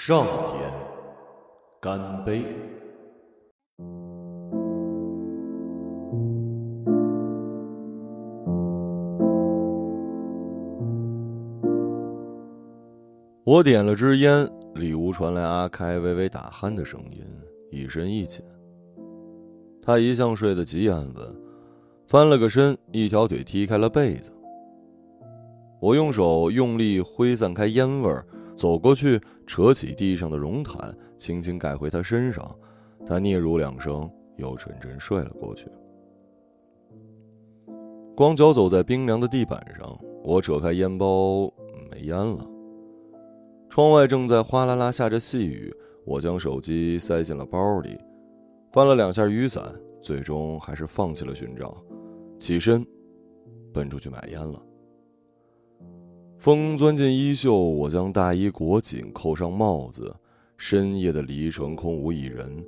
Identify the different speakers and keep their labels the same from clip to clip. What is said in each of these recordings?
Speaker 1: 上天，干杯！我点了支烟，里屋传来阿开微微打鼾的声音，一深一浅。他一向睡得极安稳，翻了个身，一条腿踢开了被子。我用手用力挥散开烟味儿，走过去，扯起地上的绒毯，轻轻盖回他身上。他嗫嚅两声，又沉沉睡了过去。光脚走在冰凉的地板上，我扯开烟包，没烟了。窗外正在哗啦啦下着细雨，我将手机塞进了包里。翻了两下雨伞，最终还是放弃了寻找，起身，奔出去买烟了。风钻进衣袖，我将大衣裹紧，扣上帽子。深夜的离城空无一人，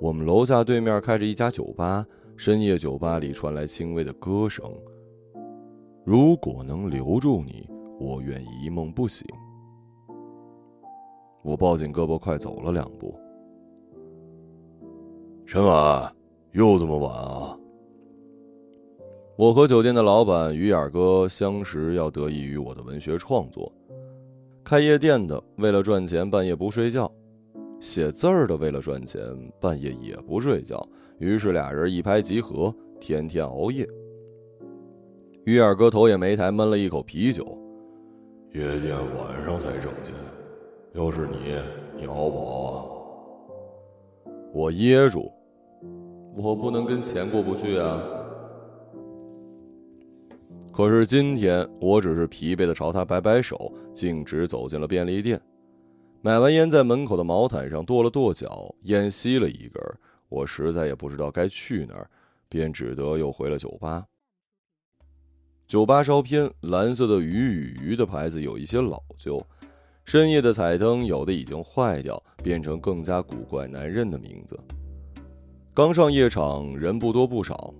Speaker 1: 我们楼下对面开着一家酒吧，深夜酒吧里传来轻微的歌声。如果能留住你，我愿一梦不醒。我抱紧胳膊，快走了两步。
Speaker 2: 陈晚，又这么晚啊？
Speaker 1: 我和酒店的老板鱼眼哥相识，要得益于我的文学创作。开夜店的为了赚钱，半夜不睡觉；写字儿的为了赚钱，半夜也不睡觉。于是俩人一拍即合，天天熬夜。鱼眼哥头也没抬，闷了一口啤酒。
Speaker 2: 夜店晚上才挣钱，要是你，你熬不熬啊？
Speaker 1: 我噎住。我不能跟钱过不去啊！可是今天，我只是疲惫的朝他摆摆手，径直走进了便利店。买完烟，在门口的毛毯上跺了跺脚，烟吸了一根。我实在也不知道该去哪儿，便只得又回了酒吧。酒吧稍偏，蓝色的“鱼与鱼”的牌子有一些老旧，深夜的彩灯有的已经坏掉，变成更加古怪难认的名字。刚上夜场，人不多不少，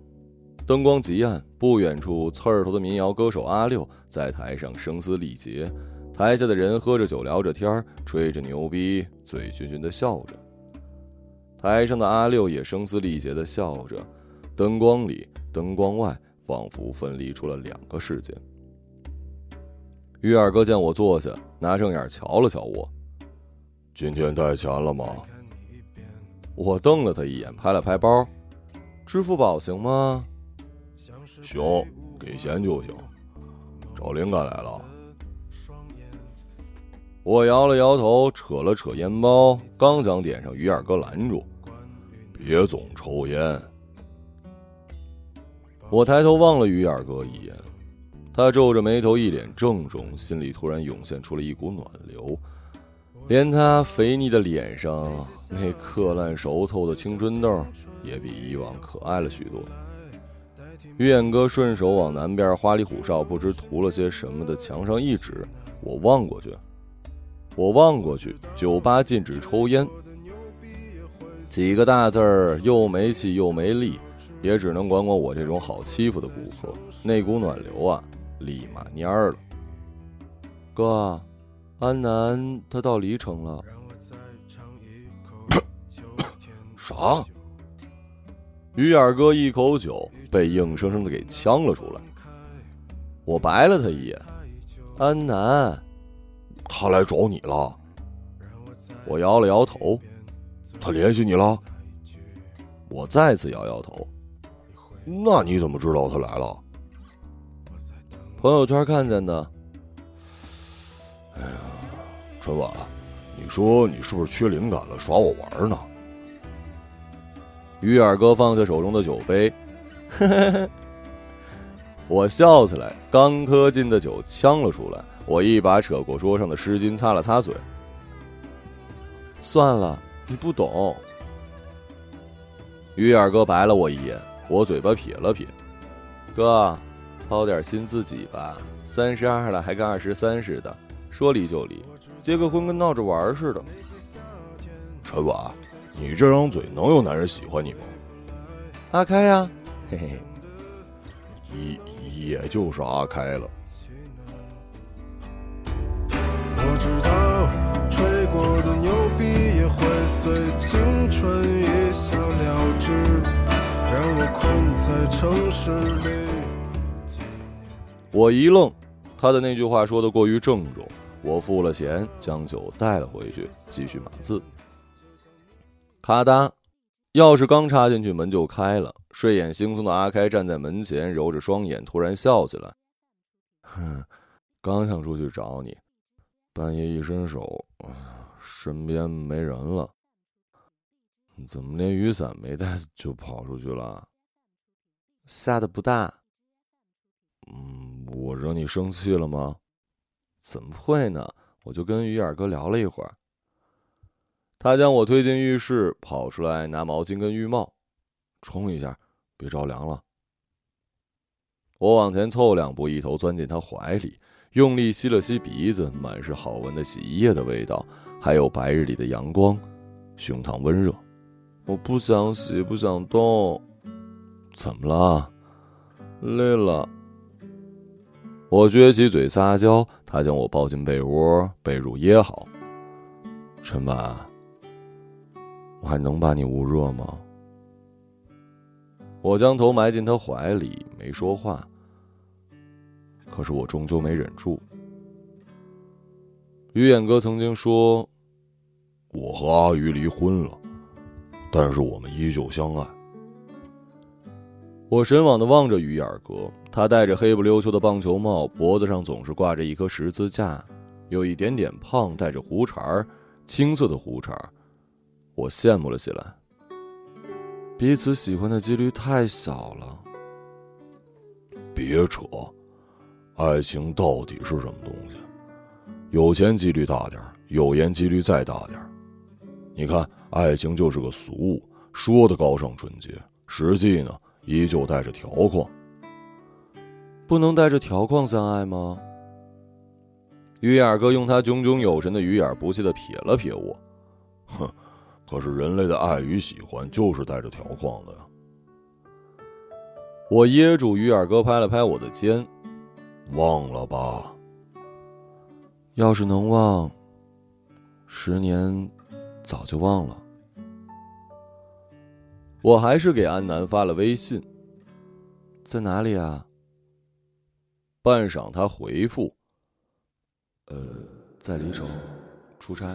Speaker 1: 灯光极暗。不远处，刺儿头的民谣歌手阿六在台上声嘶力竭，台下的人喝着酒，聊着天吹着牛逼，醉醺醺的笑着。台上的阿六也声嘶力竭的笑着。灯光里，灯光外，仿佛分离出了两个世界。于二哥见我坐下，拿正眼瞧了瞧我：“
Speaker 2: 今天带钱了吗？”
Speaker 1: 我瞪了他一眼，拍了拍包，支付宝行吗？
Speaker 2: 行，给钱就行。找灵感来了。
Speaker 1: 我摇了摇头，扯了扯烟包，刚想点上，于二哥拦住：“
Speaker 2: 别总抽烟。”
Speaker 1: 我抬头望了于二哥一眼，他皱着眉头，一脸郑重，心里突然涌现出了一股暖流。连他肥腻的脸上那刻烂熟透的青春痘，也比以往可爱了许多。于眼哥顺手往南边花里胡哨、不知涂了些什么的墙上一指，我望过去，我望过去，酒吧禁止抽烟，几个大字儿又没气又没力，也只能管管我这种好欺负的顾客。那股暖流啊，立马蔫了，哥。安南，他到黎城了。
Speaker 2: 啥？
Speaker 1: 鱼眼哥一口酒被硬生生的给呛了出来。我白了他一眼。安南，
Speaker 2: 他来找你了。
Speaker 1: 我摇了摇头。
Speaker 2: 他联系你了？
Speaker 1: 我再次摇摇头。
Speaker 2: 那你怎么知道他来了？
Speaker 1: 朋友圈看见的。
Speaker 2: 哎呀。春晚，你说你是不是缺灵感了，耍我玩呢？
Speaker 1: 于二哥放下手中的酒杯，呵呵呵我笑起来，刚喝进的酒呛了出来。我一把扯过桌上的湿巾，擦了擦嘴。算了，你不懂。鱼眼哥白了我一眼，我嘴巴撇了撇。哥，操点心自己吧，三十二了还跟二十三似的，说离就离。结个婚跟闹着玩似的，
Speaker 2: 陈婉，你这张嘴能有男人喜欢你吗？
Speaker 1: 阿开呀，嘿嘿，
Speaker 2: 也也就是阿开了。
Speaker 3: 我知道吹过的牛。逼也会随青春一笑了之，让我困在城市里。
Speaker 1: 我一愣，他的那句话说的过于郑重。我付了钱，将酒带了回去，继续码字。咔嗒，钥匙刚插进去，门就开了。睡眼惺忪的阿开站在门前，揉着双眼，突然笑起来：“哼，刚想出去找你，半夜一伸手，身边没人了。怎么连雨伞没带 就跑出去了？下的不大。嗯，我惹你生气了吗？”怎么会呢？我就跟鱼眼哥聊了一会儿。他将我推进浴室，跑出来拿毛巾跟浴帽，冲一下，别着凉了。我往前凑两步，一头钻进他怀里，用力吸了吸鼻子，满是好闻的洗衣液的味道，还有白日里的阳光，胸膛温热。我不想洗，不想动。怎么了？累了。我撅起嘴撒娇，他将我抱进被窝，被褥掖好。陈婉，我还能把你捂热吗？我将头埋进他怀里，没说话。可是我终究没忍住。于眼哥曾经说：“
Speaker 2: 我和阿鱼离婚了，但是我们依旧相爱。”
Speaker 1: 我神往的望着于眼哥，他戴着黑不溜秋的棒球帽，脖子上总是挂着一颗十字架，有一点点胖，带着胡茬青色的胡茬我羡慕了起来。彼此喜欢的几率太小了。
Speaker 2: 别扯，爱情到底是什么东西？有钱几率大点有颜几率再大点你看，爱情就是个俗物，说的高尚纯洁，实际呢？依旧带着条框，
Speaker 1: 不能带着条框相爱吗？鱼眼哥用他炯炯有神的鱼眼不屑的瞥了瞥我，
Speaker 2: 哼，可是人类的爱与喜欢就是带着条框的呀。
Speaker 1: 我噎住鱼眼哥，拍了拍我的肩，
Speaker 2: 忘了吧。
Speaker 1: 要是能忘，十年早就忘了。我还是给安南发了微信。在哪里啊？半晌，他回复：“呃，在离城，出差。”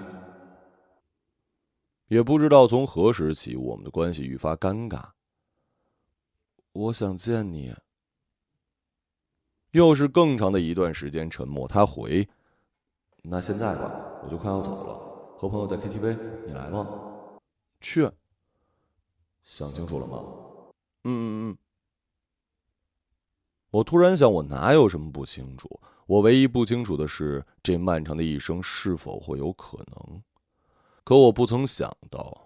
Speaker 1: 也不知道从何时起，我们的关系愈发尴尬。我想见你。又是更长的一段时间沉默。他回：“那现在吧，我就快要走了，和朋友在 KTV，你来吗？”去。想清楚了吗？嗯嗯嗯。我突然想，我哪有什么不清楚？我唯一不清楚的是，这漫长的一生是否会有可能？可我不曾想到，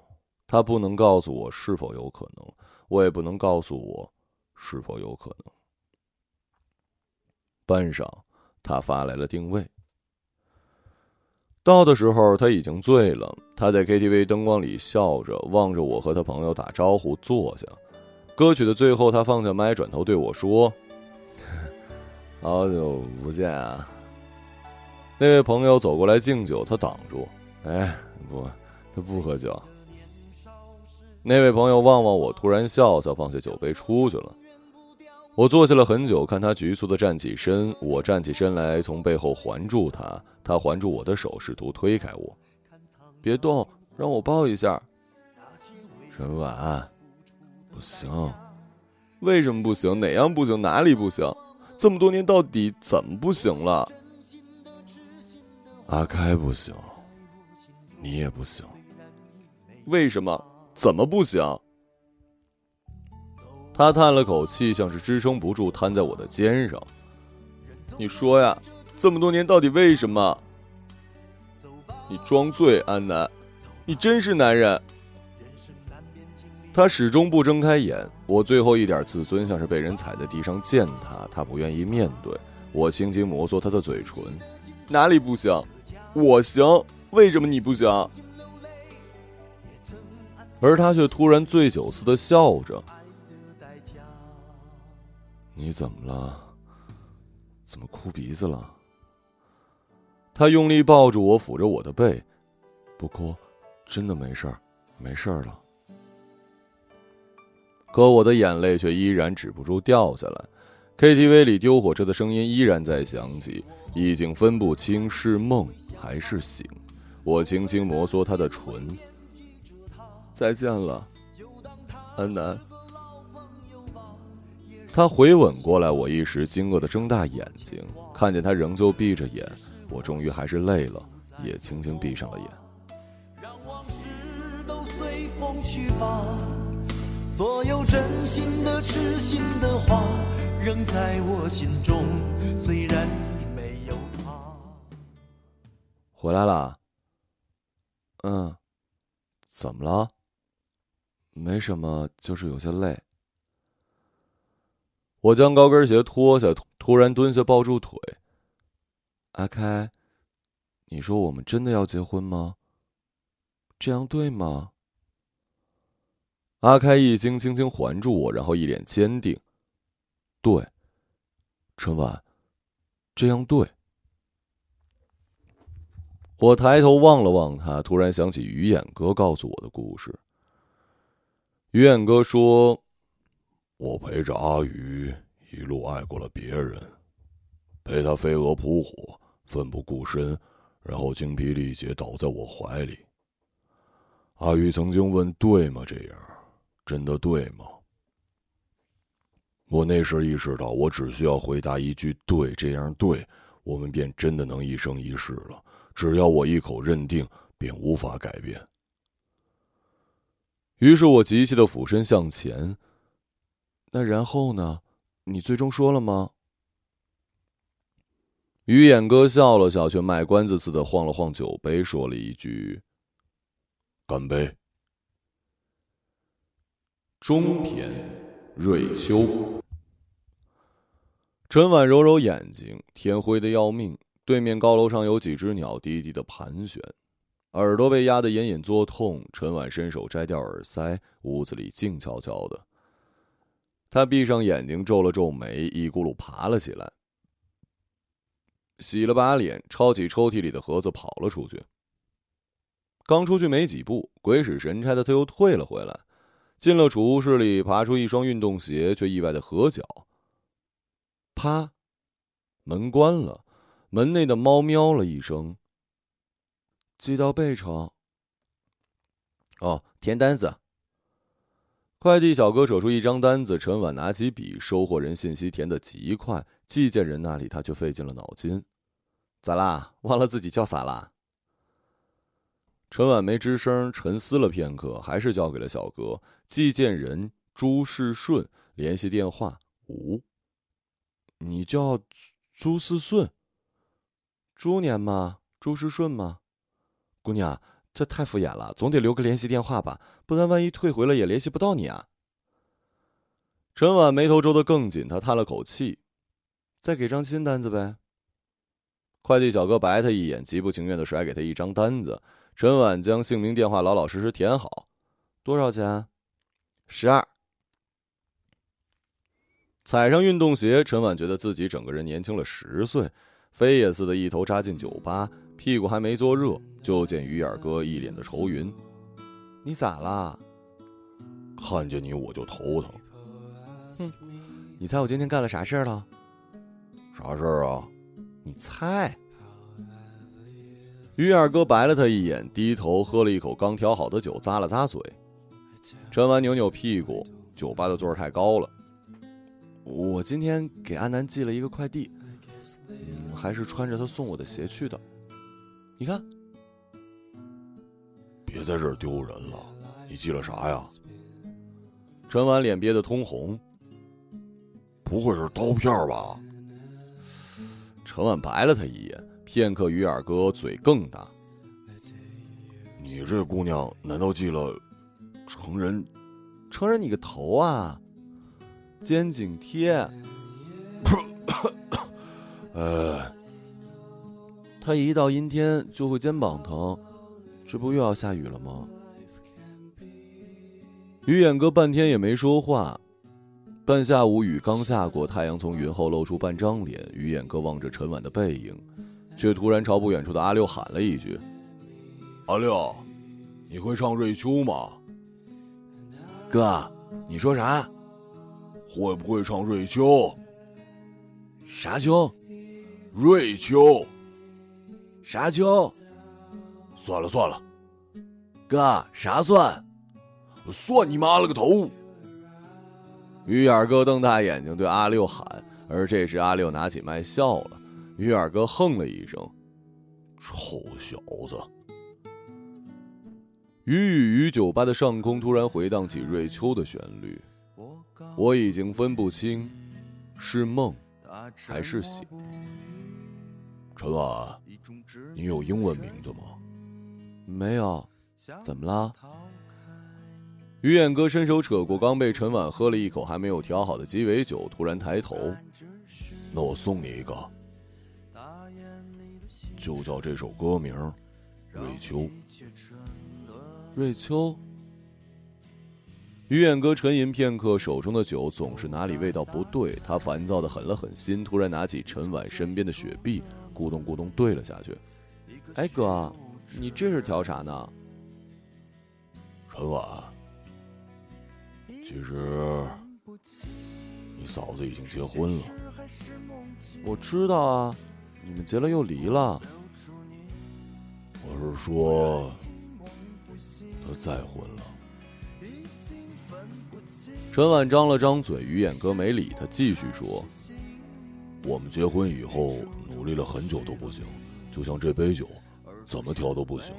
Speaker 1: 他不能告诉我是否有可能，我也不能告诉我是否有可能。半晌，他发来了定位。到的时候他已经醉了，他在 KTV 灯光里笑着望着我和他朋友打招呼坐下。歌曲的最后，他放下麦，转头对我说：“好久不见啊。”那位朋友走过来敬酒，他挡住：“哎，不，他不喝酒。”那位朋友望望我，突然笑笑，放下酒杯出去了。我坐下了很久，看他局促的站起身，我站起身来，从背后环住他，他环住我的手，试图推开我。别动，让我抱一下。陈婉，不行，为什么不行？哪样不行？哪里不行？这么多年到底怎么不行了？
Speaker 2: 阿开不行，你也不行。
Speaker 1: 为什么？怎么不行？他叹了口气，像是支撑不住，瘫在我的肩上。你说呀，这么多年到底为什么？你装醉，安南，你真是男人。他始终不睁开眼。我最后一点自尊，像是被人踩在地上践踏。他不愿意面对。我轻轻摩挲他的嘴唇，哪里不行？我行，为什么你不想？而他却突然醉酒似的笑着。你怎么了？怎么哭鼻子了？他用力抱住我，抚着我的背，不哭，真的没事儿，没事了。可我的眼泪却依然止不住掉下来。KTV 里丢火车的声音依然在响起，已经分不清是梦还是醒。我轻轻摩挲她的唇。再见了，安南。他回吻过来，我一时惊愕的睁大眼睛，看见他仍旧闭着眼，我终于还是累了，也轻轻闭上了眼。让往事都随风去吧，所有真心的、痴心的话，仍在我心中。虽然已没有他。回来了。嗯，怎么了？没什么，就是有些累。我将高跟鞋脱下，突然蹲下抱住腿。阿开，你说我们真的要结婚吗？这样对吗？阿开一惊，轻轻环住我，然后一脸坚定：“对，春晚，这样对。”我抬头望了望他，突然想起于眼哥告诉我的故事。于眼哥说。
Speaker 2: 我陪着阿宇一路爱过了别人，陪他飞蛾扑火，奋不顾身，然后精疲力竭倒在我怀里。阿宇曾经问：“对吗？这样真的对吗？”我那时意识到，我只需要回答一句“对”，这样对，我们便真的能一生一世了。只要我一口认定，便无法改变。
Speaker 1: 于是我急切的俯身向前。那然后呢？你最终说了吗？鱼眼哥笑了笑，却卖关子似的晃了晃酒杯，说了一句：“
Speaker 2: 干杯。”
Speaker 1: 中篇，瑞秋。陈婉揉揉眼睛，天灰的要命。对面高楼上有几只鸟低低的盘旋，耳朵被压得隐隐作痛。陈婉伸手摘掉耳塞，屋子里静悄悄的。他闭上眼睛，皱了皱眉，一咕噜爬了起来，洗了把脸，抄起抽屉里的盒子，跑了出去。刚出去没几步，鬼使神差的他又退了回来，进了储物室里，爬出一双运动鞋，却意外的合脚。啪，门关了，门内的猫喵了一声。寄到贝城。哦，填单子。快递小哥扯出一张单子，陈婉拿起笔，收货人信息填得极快，寄件人那里他却费尽了脑筋。咋啦？忘了自己叫啥啦？陈婉没吱声，沉思了片刻，还是交给了小哥。寄件人朱世顺，联系电话五。你叫朱世顺？猪年吗？朱世顺吗？姑娘。这太敷衍了，总得留个联系电话吧，不然万一退回了也联系不到你啊。陈婉眉头皱得更紧，他叹了口气：“再给张新单子呗。”快递小哥白他一眼，极不情愿的甩给他一张单子。陈婉将姓名、电话老老实实填好。多少钱？十二。踩上运动鞋，陈婉觉得自己整个人年轻了十岁，飞也似的一头扎进酒吧。屁股还没坐热，就见鱼眼哥一脸的愁云。你咋啦？
Speaker 2: 看见你我就头疼。
Speaker 1: 哼，你猜我今天干了啥事儿了？
Speaker 2: 啥事儿啊？
Speaker 1: 你猜。鱼眼哥白了他一眼，低头喝了一口刚调好的酒，咂了咂嘴。陈完扭扭屁股，酒吧的座儿太高了。我今天给安南寄了一个快递，嗯，还是穿着他送我的鞋去的。你看，
Speaker 2: 别在这儿丢人了。你寄了啥呀？
Speaker 1: 陈婉脸憋得通红，
Speaker 2: 不会是刀片吧？
Speaker 1: 陈婉白了他一眼，片刻，鱼眼哥嘴更大。
Speaker 2: 你这姑娘难道寄了成人？
Speaker 1: 成人你个头啊！肩颈贴。
Speaker 2: 呃。
Speaker 1: 他一到阴天就会肩膀疼，这不又要下雨了吗？鱼眼哥半天也没说话，半下午雨刚下过，太阳从云后露出半张脸。鱼眼哥望着陈婉的背影，却突然朝不远处的阿六喊了一句：“
Speaker 2: 阿六，你会唱《瑞秋》吗？
Speaker 4: 哥，你说啥？
Speaker 2: 会不会唱《瑞秋》？
Speaker 4: 啥秋？
Speaker 2: 瑞秋？
Speaker 4: 啥秋？
Speaker 2: 算了算了，
Speaker 4: 哥，啥算？
Speaker 2: 算你妈了个头！
Speaker 1: 鱼眼哥瞪大眼睛对阿六喊，而这时阿六拿起麦笑了。鱼眼哥哼了一声：“
Speaker 2: 臭小子！”
Speaker 1: 鱼与鱼酒吧的上空突然回荡起瑞秋的旋律，我已经分不清是梦还是醒。
Speaker 2: 陈婉，你有英文名字吗？
Speaker 1: 没有，怎么了？鱼眼哥伸手扯过刚被陈婉喝了一口还没有调好的鸡尾酒，突然抬头：“
Speaker 2: 那我送你一个，就叫这首歌名《瑞秋》。”
Speaker 1: 瑞秋，鱼眼哥沉吟片刻，手中的酒总是哪里味道不对。他烦躁的狠了狠心，突然拿起陈婉身边的雪碧，咕咚咕咚对了下去。哎哥，你这是调啥呢？
Speaker 2: 陈婉，其实你嫂子已经结婚了。
Speaker 1: 我知道啊，你们结了又离了。
Speaker 2: 我是说。他再婚了。
Speaker 1: 陈婉张了张嘴，鱼眼哥没理他，继续说：“
Speaker 2: 我们结婚以后努力了很久都不行，就像这杯酒，怎么调都不行。”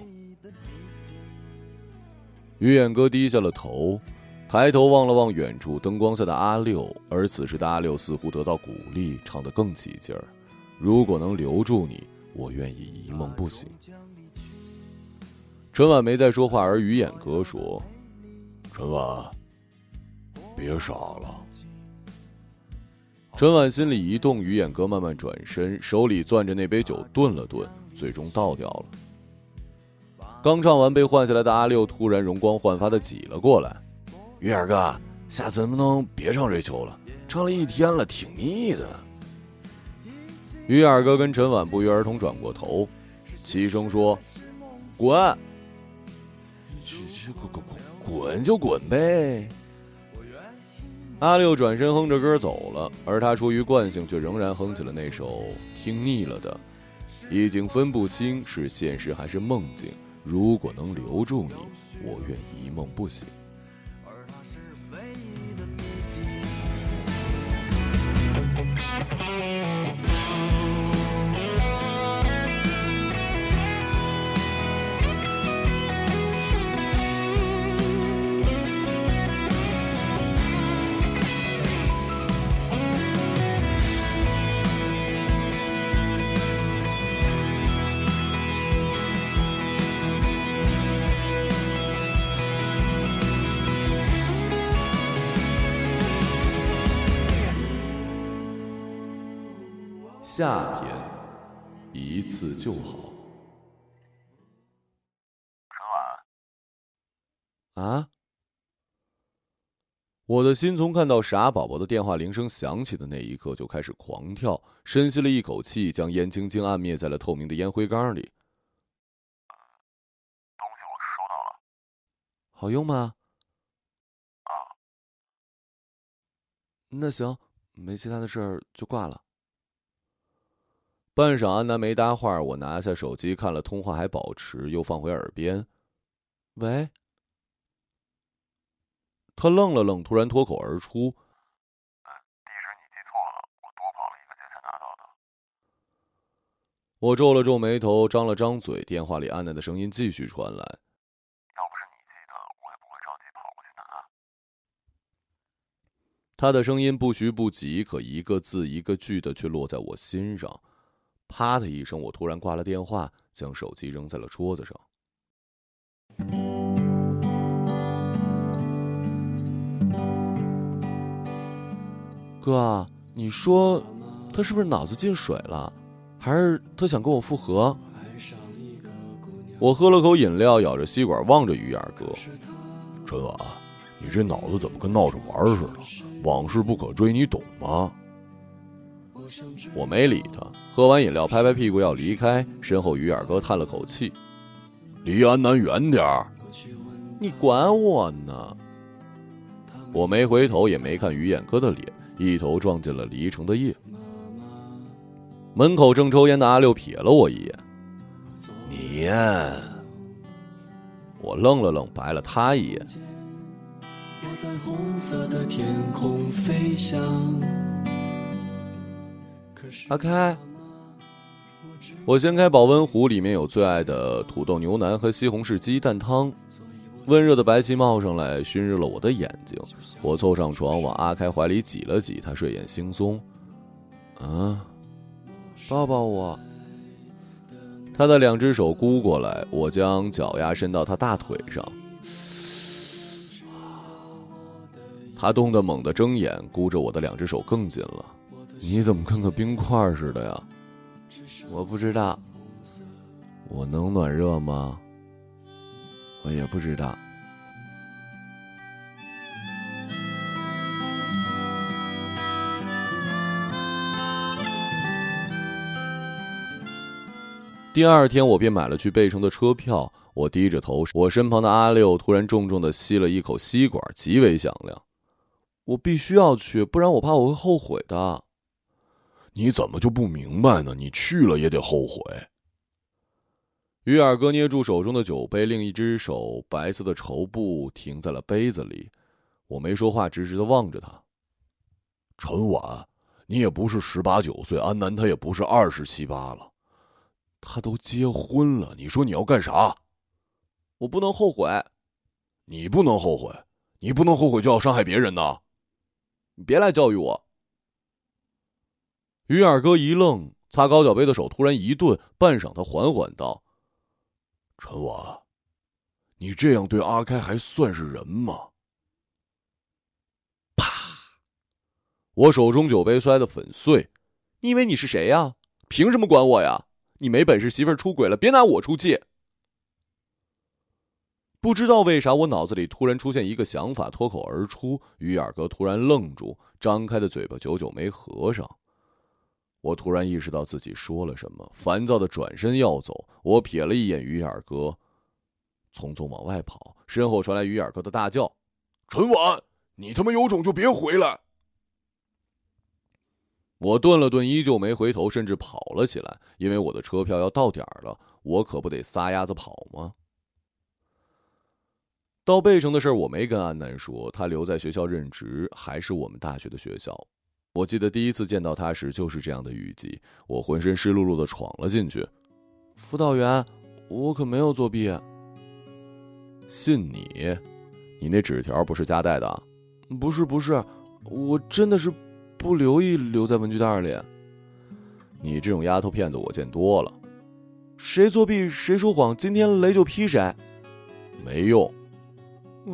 Speaker 1: 鱼眼哥低下了头，抬头望了望远处灯光下的阿六，而此时的阿六似乎得到鼓励，唱得更起劲儿：“如果能留住你，我愿意一梦不醒。”陈婉没再说话，而鱼眼哥说：“
Speaker 2: 陈婉，别傻了。”
Speaker 1: 陈婉心里一动，鱼眼哥慢慢转身，手里攥着那杯酒，顿了顿，最终倒掉了。刚唱完，被换下来的阿六突然容光焕发的挤了过来：“
Speaker 4: 鱼眼哥，下次能不能别唱《瑞秋》了？唱了一天了，挺腻的。”
Speaker 1: 鱼眼哥跟陈婉不约而同转过头，齐声说：“滚！”
Speaker 4: 滚滚滚滚就滚呗！
Speaker 1: 阿六转身哼着歌走了，而他出于惯性，却仍然哼起了那首听腻了的，已经分不清是现实还是梦境。如果能留住你，我愿一梦不醒。下篇，一次就好。啊！我的心从看到傻宝宝的电话铃声响起的那一刻就开始狂跳，深吸了一口气，将烟轻轻按灭在了透明的烟灰缸里。
Speaker 5: 东西我收到了，
Speaker 1: 好用吗？
Speaker 5: 啊。
Speaker 1: 那行，没其他的事儿，就挂了。半晌，安南没搭话。我拿下手机看了通话还保持，又放回耳边。喂。他愣了愣，突然脱口而出：“
Speaker 5: 地址你记错了，我多跑了一个街才拿到的。”
Speaker 1: 我皱了皱眉头，张了张嘴。电话里安南的声音继续传来：“
Speaker 5: 要不是你记得，我也不会着急跑过去拿。”
Speaker 1: 他的声音不徐不急，可一个字一个句的却落在我心上。啪的一声，我突然挂了电话，将手机扔在了桌子上。哥，你说他是不是脑子进水了，还是他想跟我复合？我喝了口饮料，咬着吸管望着鱼眼哥。
Speaker 2: 春晚，你这脑子怎么跟闹着玩似的？往事不可追，你懂吗？
Speaker 1: 我没理他，喝完饮料，拍拍屁股要离开，身后鱼眼哥叹了口气：“
Speaker 2: 离安南远点儿。”
Speaker 1: 你管我呢？我没回头，也没看于眼哥的脸，一头撞进了离城的夜。门口正抽烟的阿六瞥了我一眼，
Speaker 4: 你呀，
Speaker 1: 我愣了愣，白了他一眼。
Speaker 6: 我在红色的天空飞翔。
Speaker 1: 阿开，我掀开保温壶，里面有最爱的土豆牛腩和西红柿鸡蛋汤，温热的白气冒上来，熏热了我的眼睛。我凑上床，往阿开怀里挤了挤，他睡眼惺忪。啊。抱抱我。他的两只手箍过来，我将脚丫伸到他大腿上。他冻得猛地睁眼，箍着我的两只手更紧了。你怎么跟个冰块似的呀？我不知道。我能暖热吗？我也不知道。第二天，我便买了去贝城的车票。我低着头，我身旁的阿六突然重重的吸了一口吸管，极为响亮。我必须要去，不然我怕我会后悔的。
Speaker 2: 你怎么就不明白呢？你去了也得后悔。
Speaker 1: 于二哥捏住手中的酒杯，另一只手白色的绸布停在了杯子里。我没说话，直直的望着他。
Speaker 2: 陈婉，你也不是十八九岁，安南他也不是二十七八了。他都结婚了，你说你要干啥？
Speaker 1: 我不能后悔。
Speaker 2: 你不能后悔，你不能后悔就要伤害别人呢。
Speaker 1: 你别来教育我。于二哥一愣，擦高脚杯的手突然一顿，半晌，他缓缓道：“
Speaker 2: 陈婉，你这样对阿开还算是人吗？”
Speaker 1: 啪！我手中酒杯摔得粉碎。你以为你是谁呀？凭什么管我呀？你没本事，媳妇儿出轨了，别拿我出气。不知道为啥，我脑子里突然出现一个想法，脱口而出。于二哥突然愣住，张开的嘴巴久久没合上。我突然意识到自己说了什么，烦躁的转身要走。我瞥了一眼于眼哥，匆匆往外跑，身后传来于眼哥的大叫：“
Speaker 2: 陈婉，你他妈有种就别回来！”
Speaker 1: 我顿了顿，依旧没回头，甚至跑了起来，因为我的车票要到点儿了，我可不得撒丫子跑吗？到贝城的事儿，我没跟安南说，他留在学校任职，还是我们大学的学校。我记得第一次见到他时，就是这样的雨季，我浑身湿漉漉的闯了进去。辅导员，我可没有作弊。信你？你那纸条不是夹带的？不是，不是，我真的是。不留意留在文具袋里。你这种丫头片子我见多了，谁作弊谁说谎，今天雷就劈谁。没用。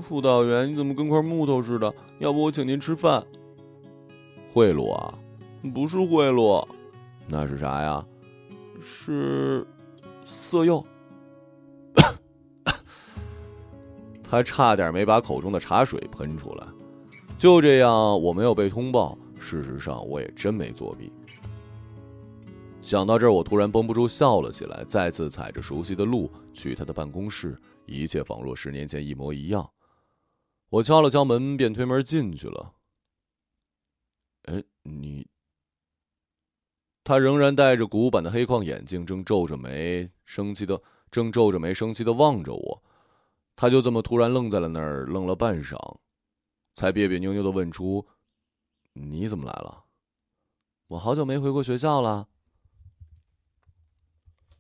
Speaker 1: 辅导员，你怎么跟块木头似的？要不我请您吃饭。贿赂啊？不是贿赂，那是啥呀？是色诱。他差点没把口中的茶水喷出来。就这样，我没有被通报。事实上，我也真没作弊。想到这儿，我突然绷不住笑了起来，再次踩着熟悉的路去他的办公室，一切仿若十年前一模一样。我敲了敲门，便推门进去了。哎，你……他仍然戴着古板的黑框眼镜，正皱着眉，生气的正皱着眉，生气的望着我。他就这么突然愣在了那儿，愣了半晌，才别别扭扭的问出。你怎么来了？我好久没回过学校了。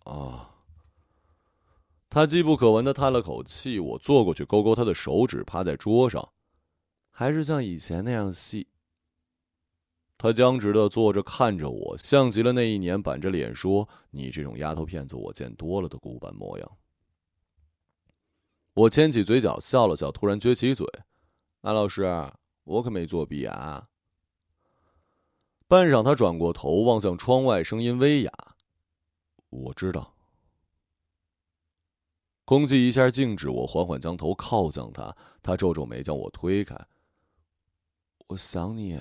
Speaker 1: 啊！他机不可闻的叹了口气。我坐过去，勾勾他的手指，趴在桌上，还是像以前那样细。他僵直的坐着，看着我，像极了那一年板着脸说：“你这种丫头片子，我见多了”的古板模样。我牵起嘴角笑了笑，突然撅起嘴：“安老师，我可没作弊啊。”半晌，他转过头望向窗外，声音微哑：“我知道。”空气一下静止，我缓缓将头靠向他，他皱皱眉，将我推开。“我想你。”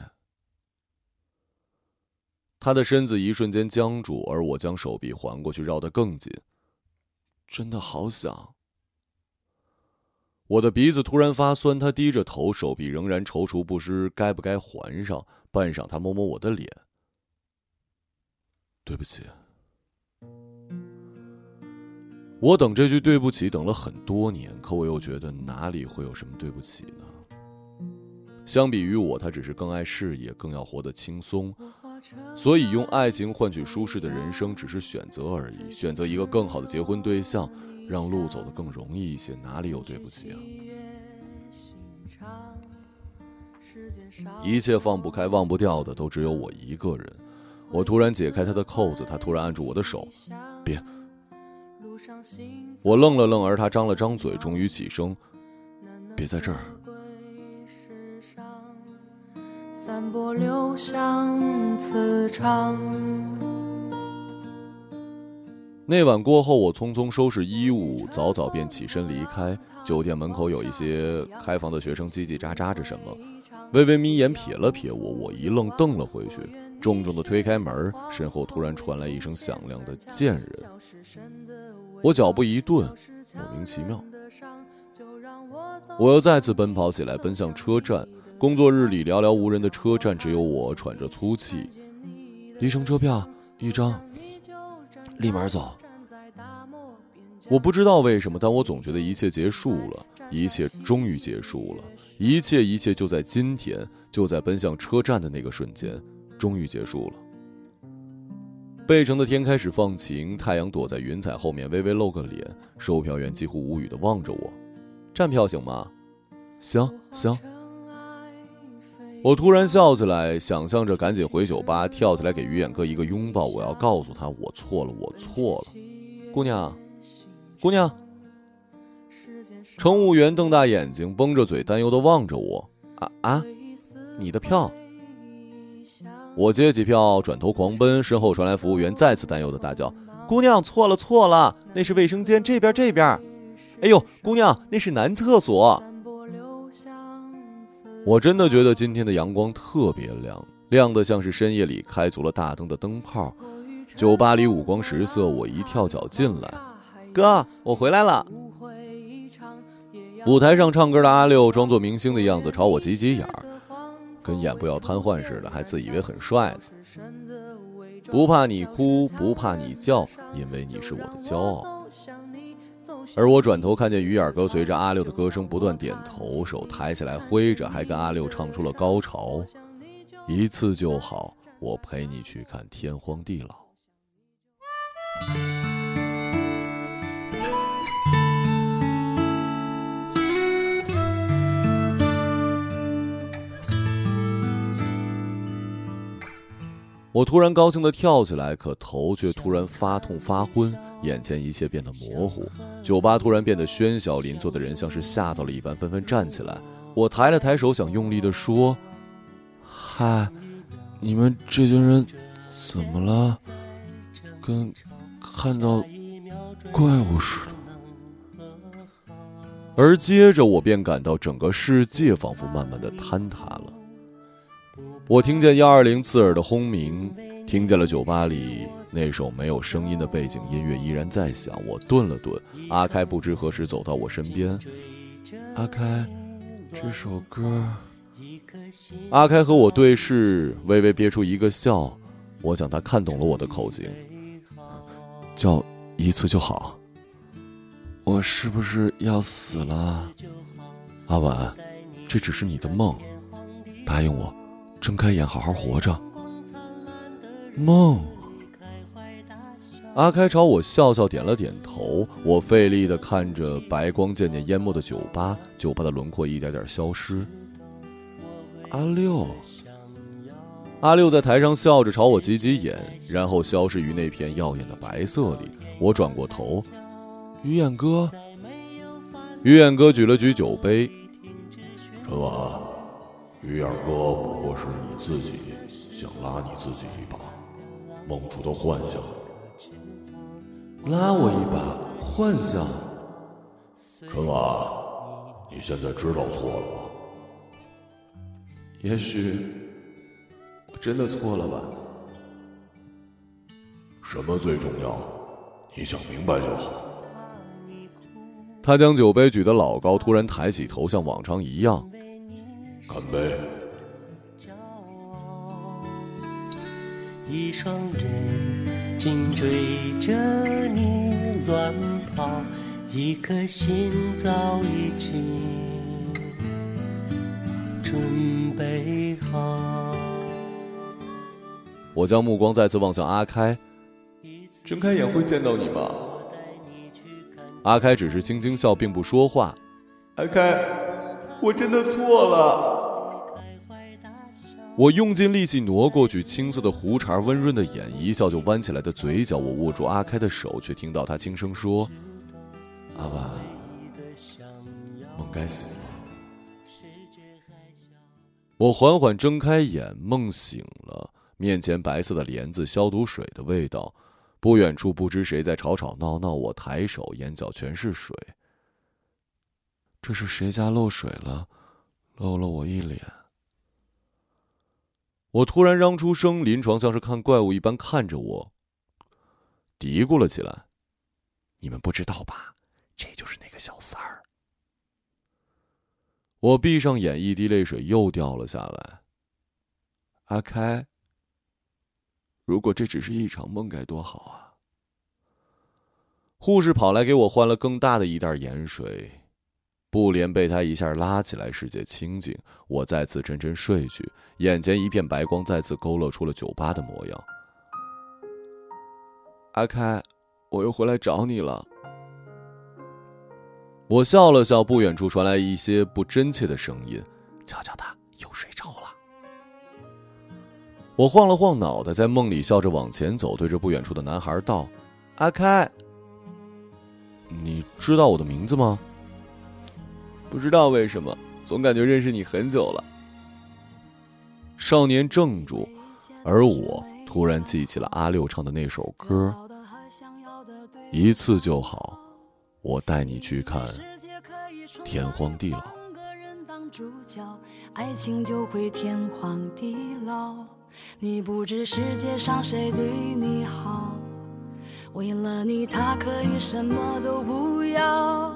Speaker 1: 他的身子一瞬间僵住，而我将手臂环过去，绕得更紧。真的好想。我的鼻子突然发酸，他低着头，手臂仍然踌躇不知该不该还上。半晌，他摸摸我的脸：“对不起。”我等这句对不起等了很多年，可我又觉得哪里会有什么对不起呢？相比于我，他只是更爱事业，更要活得轻松，所以用爱情换取舒适的人生只是选择而已，选择一个更好的结婚对象，让路走得更容易一些，哪里有对不起啊？一切放不开、忘不掉的都只有我一个人。我突然解开他的扣子，他突然按住我的手，别。我愣了愣，而他张了张嘴，终于起身，别在这儿。散播留香磁场。那晚过后，我匆匆收拾衣物，早早便起身离开。酒店门口有一些开房的学生叽叽喳喳着什么，微微眯眼瞥了瞥我，我一愣，瞪了回去，重重的推开门，身后突然传来一声响亮的“贱人”。我脚步一顿，莫名其妙，我又再次奔跑起来，奔向车站。工作日里寥寥无人的车站，只有我喘着粗气。离城车票一张，立马走。我不知道为什么，但我总觉得一切结束了，一切终于结束了，一切一切就在今天，就在奔向车站的那个瞬间，终于结束了。贝城的天开始放晴，太阳躲在云彩后面，微微露个脸。售票员几乎无语的望着我：“站票行吗？”“行行。”我突然笑起来，想象着赶紧回酒吧，跳起来给于远哥一个拥抱。我要告诉他，我错了，我错了。姑娘，姑娘。乘务员瞪大眼睛，绷着嘴，担忧的望着我。啊啊，你的票。我接起票，转头狂奔，身后传来服务员再次担忧的大叫：“姑娘，错了错了，那是卫生间，这边这边。哎呦，姑娘，那是男厕所。”我真的觉得今天的阳光特别亮，亮的像是深夜里开足了大灯的灯泡。酒吧里五光十色，我一跳脚进来，哥，我回来了。舞台上唱歌的阿六装作明星的样子，朝我挤挤眼儿，跟眼部要瘫痪似的，还自以为很帅呢。不怕你哭，不怕你叫，因为你是我的骄傲。而我转头看见鱼眼哥随着阿六的歌声不断点头，手抬起来挥着，还跟阿六唱出了高潮。一次就好，我陪你去看天荒地老。我突然高兴的跳起来，可头却突然发痛发昏。眼前一切变得模糊，酒吧突然变得喧嚣，邻座的人像是吓到了一般，纷纷站起来。我抬了抬手，想用力的说：“嗨，你们这群人怎么了？跟看到怪物似的。”而接着，我便感到整个世界仿佛慢慢的坍塌了。我听见幺二零刺耳的轰鸣，听见了酒吧里。那首没有声音的背景音乐依然在响，我顿了顿。阿开不知何时走到我身边。阿开，这首歌。阿开和我对视，微微憋出一个笑。我想他看懂了我的口型，叫一次就好。我是不是要死了？阿婉，这只是你的梦。答应我，睁开眼好好活着。梦。阿开朝我笑笑，点了点头。我费力的看着白光渐渐淹没的酒吧，酒吧的轮廓一点点消失。阿六，阿六在台上笑着朝我挤挤眼，然后消失于那片耀眼的白色里。我转过头，于眼哥，于眼哥举了举酒杯。
Speaker 2: 春晚，于远哥不过是你自己想拉你自己一把，梦出的幻想。
Speaker 1: 拉我一把，幻想。
Speaker 2: 春娃，你现在知道错了吗？
Speaker 1: 也许真的错了吧。
Speaker 2: 什么最重要？你想明白就好。
Speaker 1: 他将酒杯举得老高，突然抬起头，像往常一样，
Speaker 2: 干杯！
Speaker 6: 一双人紧追着你乱跑，一颗心早已经准备好。
Speaker 1: 我将目光再次望向阿开，睁开眼会见到你吗？阿开只是轻轻笑，并不说话。
Speaker 7: 阿开，我真的错了。
Speaker 1: 我用尽力气挪过去，青色的胡茬，温润的眼，一笑就弯起来的嘴角。我握住阿开的手，却听到他轻声说：“阿万，梦该醒了。”我缓缓睁开眼，梦醒了。面前白色的帘子，消毒水的味道。不远处，不知谁在吵吵闹闹。我抬手，眼角全是水。这是谁家漏水了？漏了我一脸。我突然嚷出声，临床像是看怪物一般看着我，嘀咕了起来：“你们不知道吧？这就是那个小三儿。”我闭上眼，一滴泪水又掉了下来。阿开，如果这只是一场梦，该多好啊！护士跑来给我换了更大的一袋盐水。布帘被他一下拉起来，世界清静。我再次沉沉睡去，眼前一片白光，再次勾勒出了酒吧的模样。阿开，我又回来找你了。我笑了笑，不远处传来一些不真切的声音：“瞧瞧他，又睡着了。”我晃了晃脑袋，在梦里笑着往前走，对着不远处的男孩道：“阿开，你知道我的名字吗？”不知道为什么，总感觉认识你很久了。少年怔住，而我突然记起了阿六唱的那首歌：“一次就好，我带你去看天荒地老。”
Speaker 8: 爱情就会天荒地老。你不知世界上谁对你好，为了你，他可以什么都不要。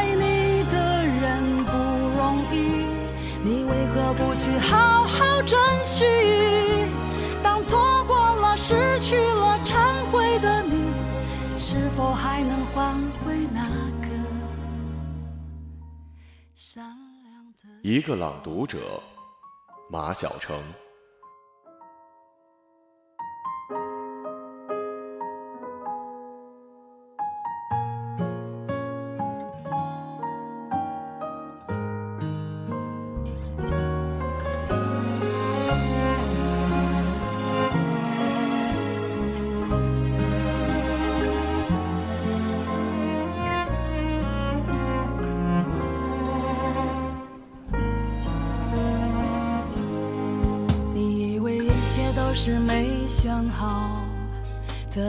Speaker 8: 去好好珍惜？当错过了、失去了、忏悔的你，是否还能换回那个善良的？
Speaker 1: 一个朗读者，马晓成。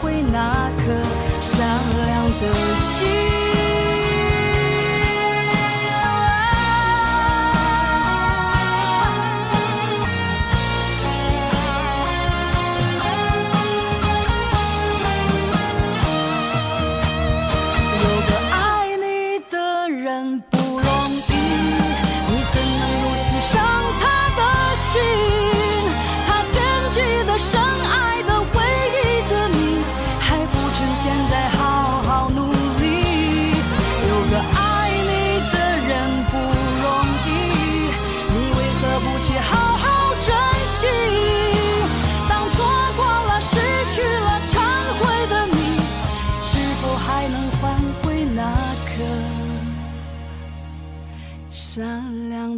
Speaker 8: 回那颗？善良的心。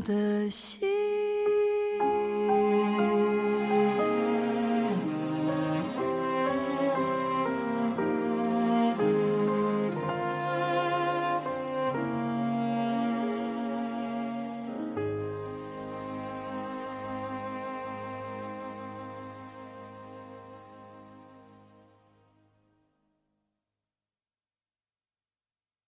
Speaker 8: 的心？